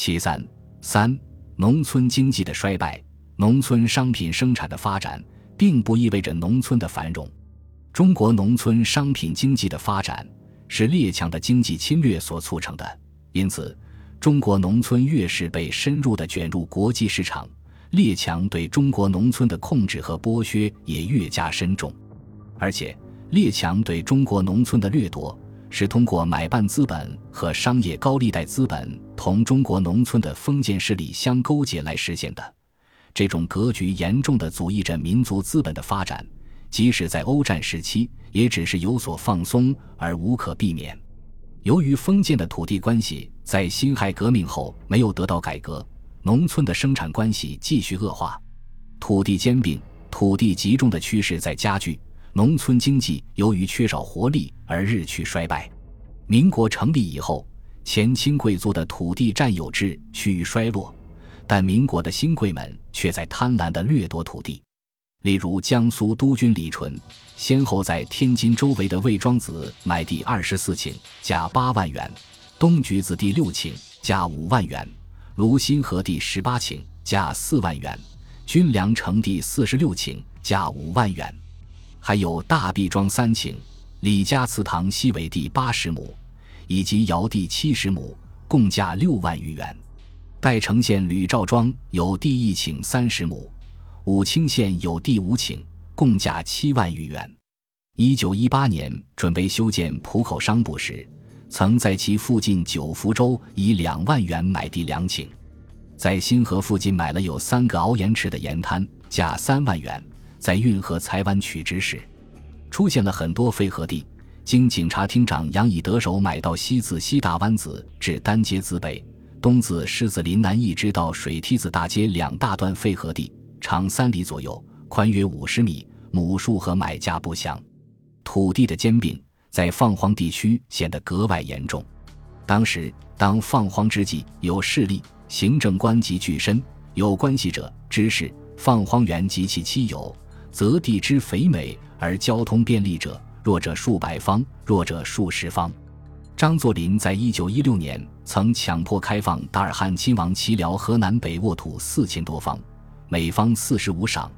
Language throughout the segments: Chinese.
其三三，农村经济的衰败，农村商品生产的发展，并不意味着农村的繁荣。中国农村商品经济的发展是列强的经济侵略所促成的，因此，中国农村越是被深入的卷入国际市场，列强对中国农村的控制和剥削也越加深重。而且，列强对中国农村的掠夺是通过买办资本和商业高利贷资本同中国农村的封建势力相勾结来实现的。这种格局严重的阻抑着民族资本的发展。即使在欧战时期，也只是有所放松而无可避免。由于封建的土地关系在辛亥革命后没有得到改革，农村的生产关系继续恶化，土地兼并、土地集中的趋势在加剧，农村经济由于缺少活力而日趋衰败。民国成立以后，前清贵族的土地占有制趋于衰落，但民国的新贵们却在贪婪地掠夺土地。例如，江苏督军李纯，先后在天津周围的魏庄子买地二十四顷，价八万元；东橘子地六顷，价五万元；卢新河地十八顷，价四万元；军粮城地四十六顷，价五万元；还有大毕庄三顷，李家祠堂西尾地八十亩，以及窑地七十亩，共价六万余元。代城县吕赵庄有地一顷三十亩。武清县有地五顷，共价七万余元。一九一八年准备修建浦口商埠时，曾在其附近九福州以两万元买地两顷。在新河附近买了有三个熬盐池的盐滩，价三万元。在运河财湾取直时，出现了很多废河地。经警察厅长杨以得手买到西自西大湾子至丹街子北，东自狮子林南一直到水梯子大街两大段废河地。长三里左右，宽约五十米，亩数和买价不详。土地的兼并在放荒地区显得格外严重。当时，当放荒之际，有势力、行政官及巨绅、有关系者、知识、放荒员及其妻友，则地之肥美而交通便利者，弱者数百方，弱者数十方。张作霖在一九一六年曾强迫开放达尔汉亲王齐辽河南北沃土四千多方。每方四十五赏，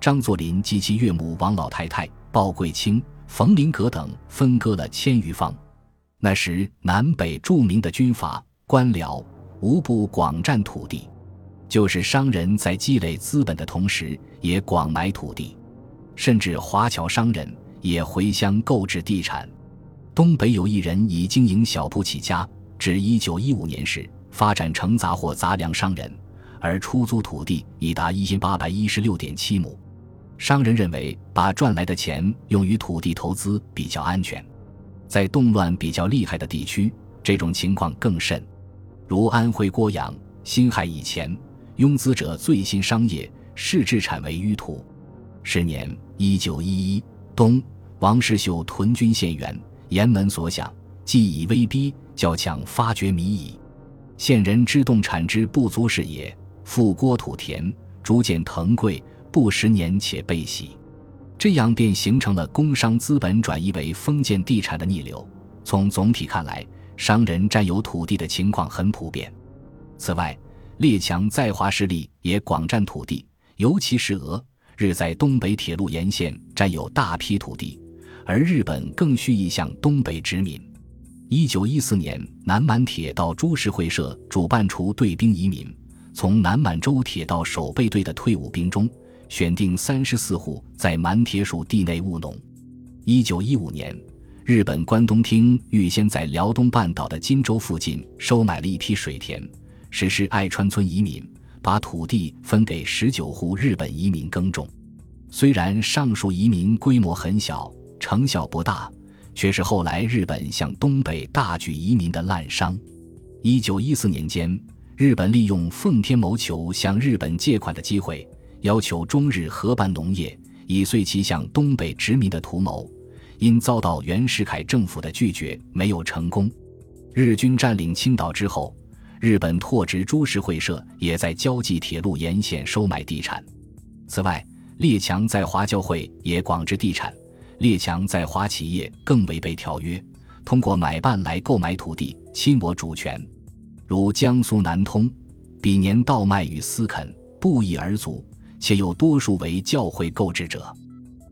张作霖及其岳母王老太太、鲍贵卿、冯麟阁等分割了千余方。那时南北著名的军阀官僚无不广占土地，就是商人在积累资本的同时，也广买土地，甚至华侨商人也回乡购置地产。东北有一人以经营小铺起家，至一九一五年时发展成杂货杂粮商人。而出租土地已达一千八百一十六点七亩，商人认为把赚来的钱用于土地投资比较安全。在动乱比较厉害的地区，这种情况更甚，如安徽郭阳、辛亥以前，拥资者最新商业市制产为淤土。十年一九一一冬，王世秀屯军县原，沿门所想，既以威逼，较强发掘民矣。县人之动产之不足是也。复郭土田，逐渐腾贵，不十年且被洗，这样便形成了工商资本转移为封建地产的逆流。从总体看来，商人占有土地的情况很普遍。此外，列强在华势力也广占土地，尤其是俄日在东北铁路沿线占有大批土地，而日本更蓄意向东北殖民。一九一四年，南满铁道株式会社主办除队兵移民。从南满洲铁道守备队的退伍兵中选定三十四户在满铁属地内务农。一九一五年，日本关东厅预先在辽东半岛的金州附近收买了一批水田，实施爱川村移民，把土地分给十九户日本移民耕种。虽然上述移民规模很小，成效不大，却是后来日本向东北大举移民的滥觞。一九一四年间。日本利用奉天谋求向日本借款的机会，要求中日合办农业，以遂其向东北殖民的图谋，因遭到袁世凯政府的拒绝，没有成功。日军占领青岛之后，日本拓殖株式会社也在交际铁路沿线收买地产。此外，列强在华教会也广置地产，列强在华企业更违背条约，通过买办来购买土地，侵我主权。如江苏南通，彼年稻麦与私垦不一而足，且有多数为教会购置者。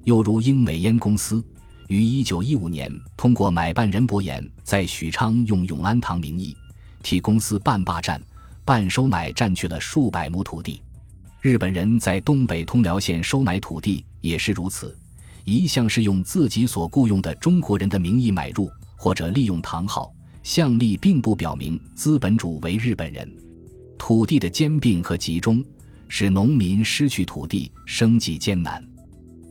又如英美烟公司，于一九一五年通过买办任伯言在许昌用永安堂名义，替公司办霸占、半收买，占据了数百亩土地。日本人在东北通辽县收买土地也是如此，一向是用自己所雇佣的中国人的名义买入，或者利用堂号。向例并不表明资本主为日本人。土地的兼并和集中，使农民失去土地，生计艰难；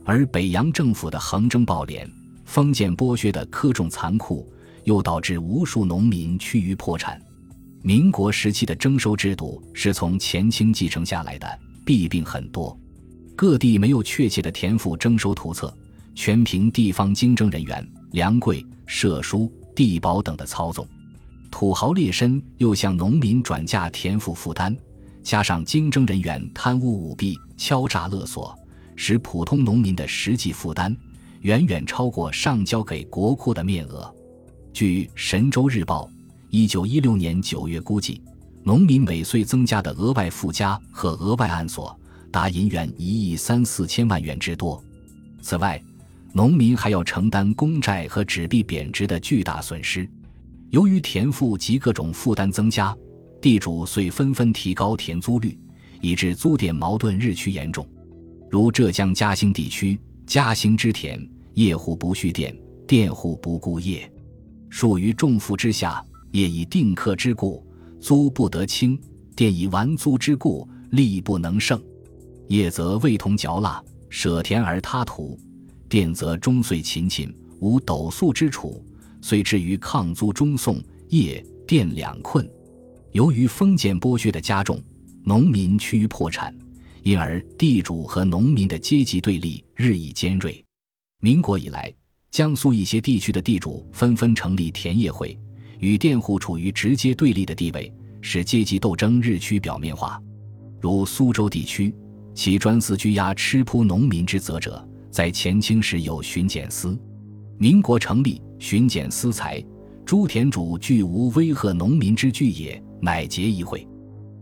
而北洋政府的横征暴敛、封建剥削的苛重残酷，又导致无数农民趋于破产。民国时期的征收制度是从前清继承下来的，弊病很多。各地没有确切的田赋征收图册，全凭地方经征人员、粮柜、社书。地保等的操纵，土豪劣绅又向农民转嫁田赋负担，加上经征人员贪污舞弊、敲诈勒索，使普通农民的实际负担远远超过上交给国库的面额。据《神州日报》一九一六年九月估计，农民每岁增加的额外附加和额外按所达银元一亿三四千万元之多。此外，农民还要承担公债和纸币贬值的巨大损失，由于田赋及各种负担增加，地主遂纷纷提高田租率，以致租佃矛盾日趋严重。如浙江嘉兴地区，嘉兴之田，业户不续佃，佃户不顾业，属于重负之下，业以定客之故，租不得清；佃以完租之故，利不能胜。业则味同嚼蜡，舍田而他土。佃则终岁勤勤，无斗粟之处，虽至于抗租中讼，业佃两困。由于封建剥削的加重，农民趋于破产，因而地主和农民的阶级对立日益尖锐。民国以来，江苏一些地区的地主纷纷成立田业会，与佃户处于直接对立的地位，使阶级斗争日趋表面化。如苏州地区，其专司拘押吃铺农民之责者。在前清时有巡检司，民国成立巡检司才，诸田主俱无威吓农民之具也，乃结一会，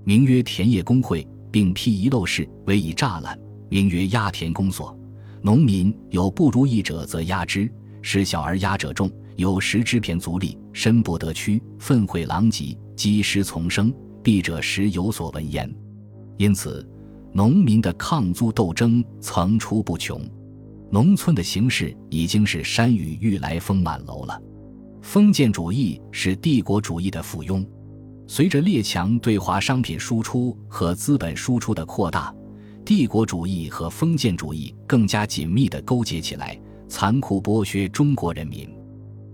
名曰田业公会，并辟遗漏室为以栅栏，名曰压田公所。农民有不如意者，则压之；使小而压者众，有时之偏足力，身不得屈，愤悔狼藉，积失丛生，必者时有所闻焉。因此，农民的抗租斗争层出不穷。农村的形势已经是山雨欲来风满楼了。封建主义是帝国主义的附庸，随着列强对华商品输出和资本输出的扩大，帝国主义和封建主义更加紧密地勾结起来，残酷剥削中国人民。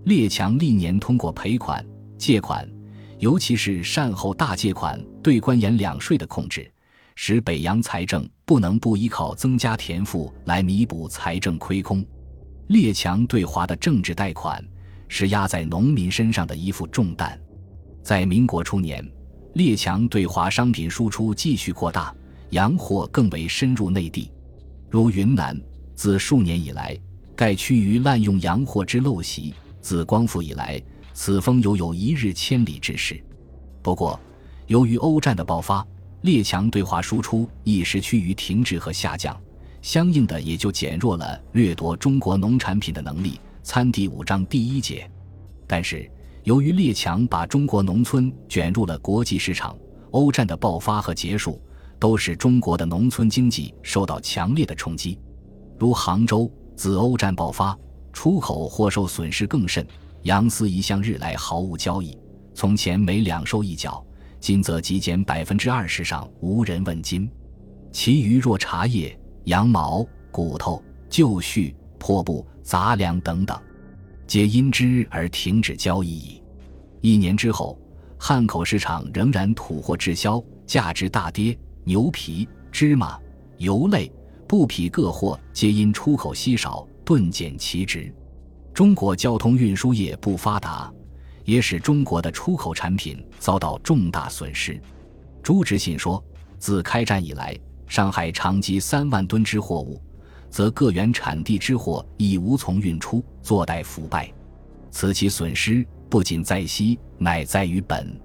列强历年通过赔款、借款，尤其是善后大借款对官盐两税的控制。使北洋财政不能不依靠增加田赋来弥补财政亏空，列强对华的政治贷款是压在农民身上的一副重担。在民国初年，列强对华商品输出继续扩大，洋货更为深入内地，如云南，自数年以来，盖趋于滥用洋货之陋习。自光复以来，此风犹有一日千里之势。不过，由于欧战的爆发。列强对华输出一时趋于停滞和下降，相应的也就减弱了掠夺中国农产品的能力。参第五章第一节。但是，由于列强把中国农村卷入了国际市场，欧战的爆发和结束都使中国的农村经济受到强烈的冲击。如杭州自欧战爆发，出口或受损失更甚。杨丝一向日来毫无交易，从前每两收一角。今则极减百分之二十上，无人问津。其余若茶叶、羊毛、骨头、旧絮、破布、杂粮等等，皆因之而停止交易矣。一年之后，汉口市场仍然土货滞销，价值大跌。牛皮、芝麻、油类、布匹各货皆因出口稀少，顿减其值。中国交通运输业不发达。也使中国的出口产品遭到重大损失。朱执信说：“自开战以来，上海长积三万吨之货物，则各原产地之货已无从运出，坐待腐败。此其损失不仅在息，乃在于本。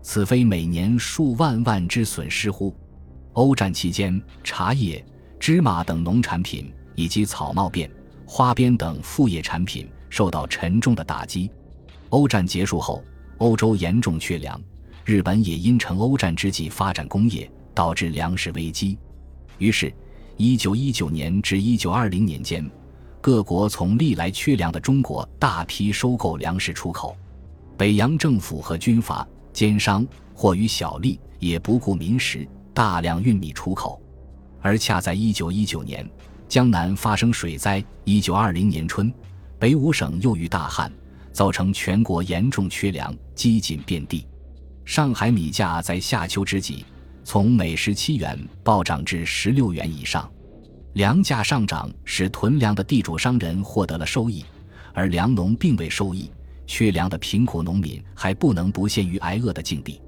此非每年数万万之损失乎？欧战期间，茶叶、芝麻等农产品以及草帽辫、花边等副业产品受到沉重的打击。欧战结束后，欧洲严重缺粮，日本也因乘欧战之际发展工业，导致粮食危机。于是，一九一九年至一九二零年间，各国从历来缺粮的中国大批收购粮食出口。北洋政府和军阀、奸商或于小利，也不顾民食，大量运米出口。而恰在一九一九年，江南发生水灾；一九二零年春，北五省又遇大旱。造成全国严重缺粮，饥馑遍地。上海米价在夏秋之际，从每十七元暴涨至十六元以上。粮价上涨使囤粮的地主商人获得了收益，而粮农并未受益。缺粮的贫苦农民还不能不陷于挨饿的境地。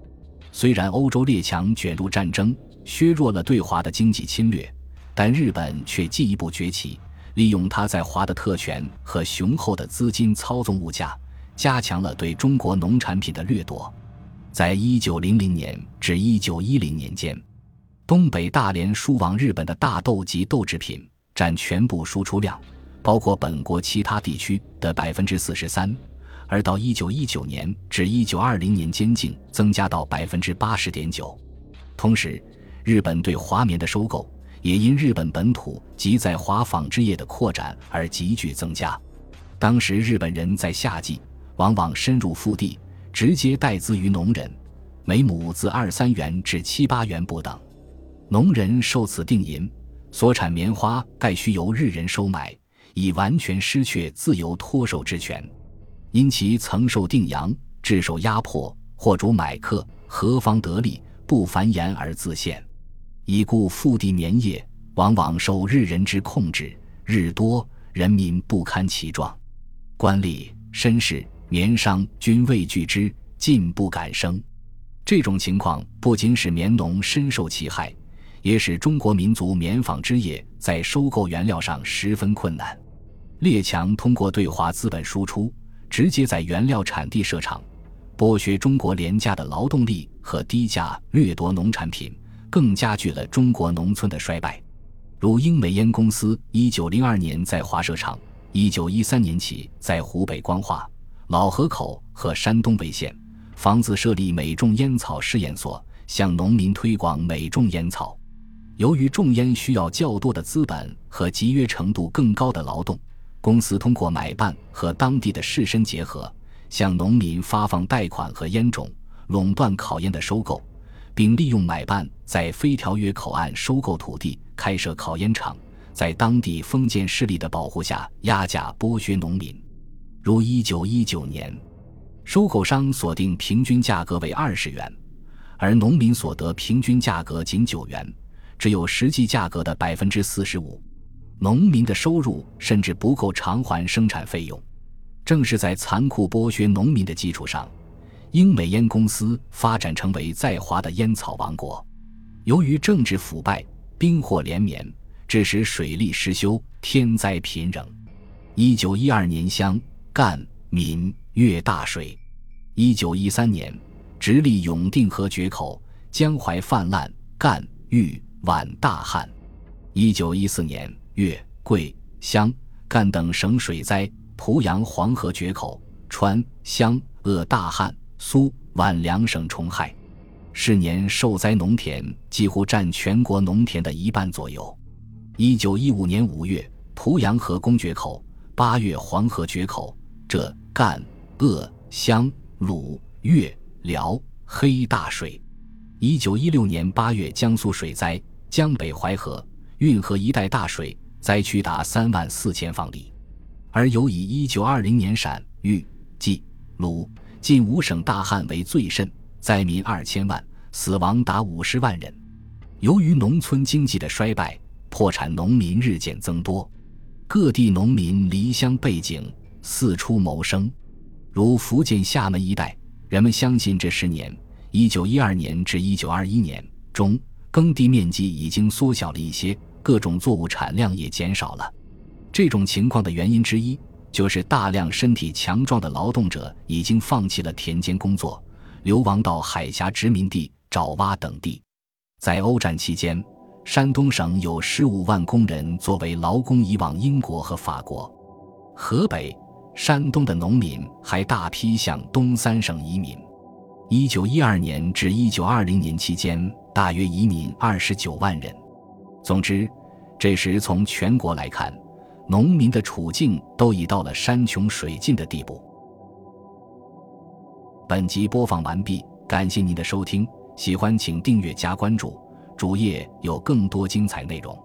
虽然欧洲列强卷入战争，削弱了对华的经济侵略，但日本却进一步崛起。利用他在华的特权和雄厚的资金操纵物价，加强了对中国农产品的掠夺。在一九零零年至一九一零年间，东北大连输往日本的大豆及豆制品占全部输出量，包括本国其他地区的百分之四十三。而到一九一九年至一九二零年间，竟增加到百分之八十点九。同时，日本对华棉的收购。也因日本本土及在华纺织业的扩展而急剧增加。当时日本人在夏季往往深入腹地，直接代资于农人，每亩自二三元至七八元不等。农人受此定银，所产棉花概需由日人收买，已完全失去自由脱手之权。因其曾受定洋，致受压迫，或主买客，何方得利？不繁言而自现。已故腹地棉业往往受日人之控制，日多人民不堪其状，官吏、绅士、棉商均畏惧之，进不敢生。这种情况不仅使棉农深受其害，也使中国民族棉纺织业在收购原料上十分困难。列强通过对华资本输出，直接在原料产地设厂，剥削中国廉价的劳动力和低价掠夺农产品。更加剧了中国农村的衰败，如英美烟公司一九零二年在华设厂，一九一三年起在湖北光化、老河口和山东潍县房子设立美种烟草试验所，向农民推广美种烟草。由于种烟需要较多的资本和集约程度更高的劳动，公司通过买办和当地的士绅结合，向农民发放贷款和烟种，垄断烤烟的收购。并利用买办在非条约口岸收购土地，开设烤烟厂，在当地封建势力的保护下压价剥削农民。如一九一九年，收购商锁定平均价格为二十元，而农民所得平均价格仅九元，只有实际价格的百分之四十五。农民的收入甚至不够偿还生产费用。正是在残酷剥削农民的基础上。英美烟公司发展成为在华的烟草王国，由于政治腐败、兵祸连绵，致使水利失修、天灾频仍。一九一二年湘、赣、闽、粤大水；一九一三年直隶永定河决口，江淮泛滥，赣、豫、皖大旱；一九一四年粤、桂、湘、赣等省水灾，濮阳黄河决口，川、湘鄂大旱。苏皖两省虫害，是年受灾农田几乎占全国农田的一半左右。一九一五年五月，濮阳河公决口；八月，黄河决口。浙、赣、鄂、湘、鲁、粤、辽黑大水。一九一六年八月，江苏水灾，江北淮河、运河一带大水，灾区达三万四千方里。而有以一九二零年陕豫冀鲁。近五省大旱为最甚，灾民二千万，死亡达五十万人。由于农村经济的衰败，破产农民日渐增多，各地农民离乡背井，四处谋生。如福建厦门一带，人们相信这十年（一九一二年至一九二一年）中，耕地面积已经缩小了一些，各种作物产量也减少了。这种情况的原因之一。就是大量身体强壮的劳动者已经放弃了田间工作，流亡到海峡殖民地爪哇等地。在欧战期间，山东省有十五万工人作为劳工移往英国和法国。河北、山东的农民还大批向东三省移民。一九一二年至一九二零年期间，大约移民二十九万人。总之，这时从全国来看，农民的处境都已到了山穷水尽的地步。本集播放完毕，感谢您的收听，喜欢请订阅加关注，主页有更多精彩内容。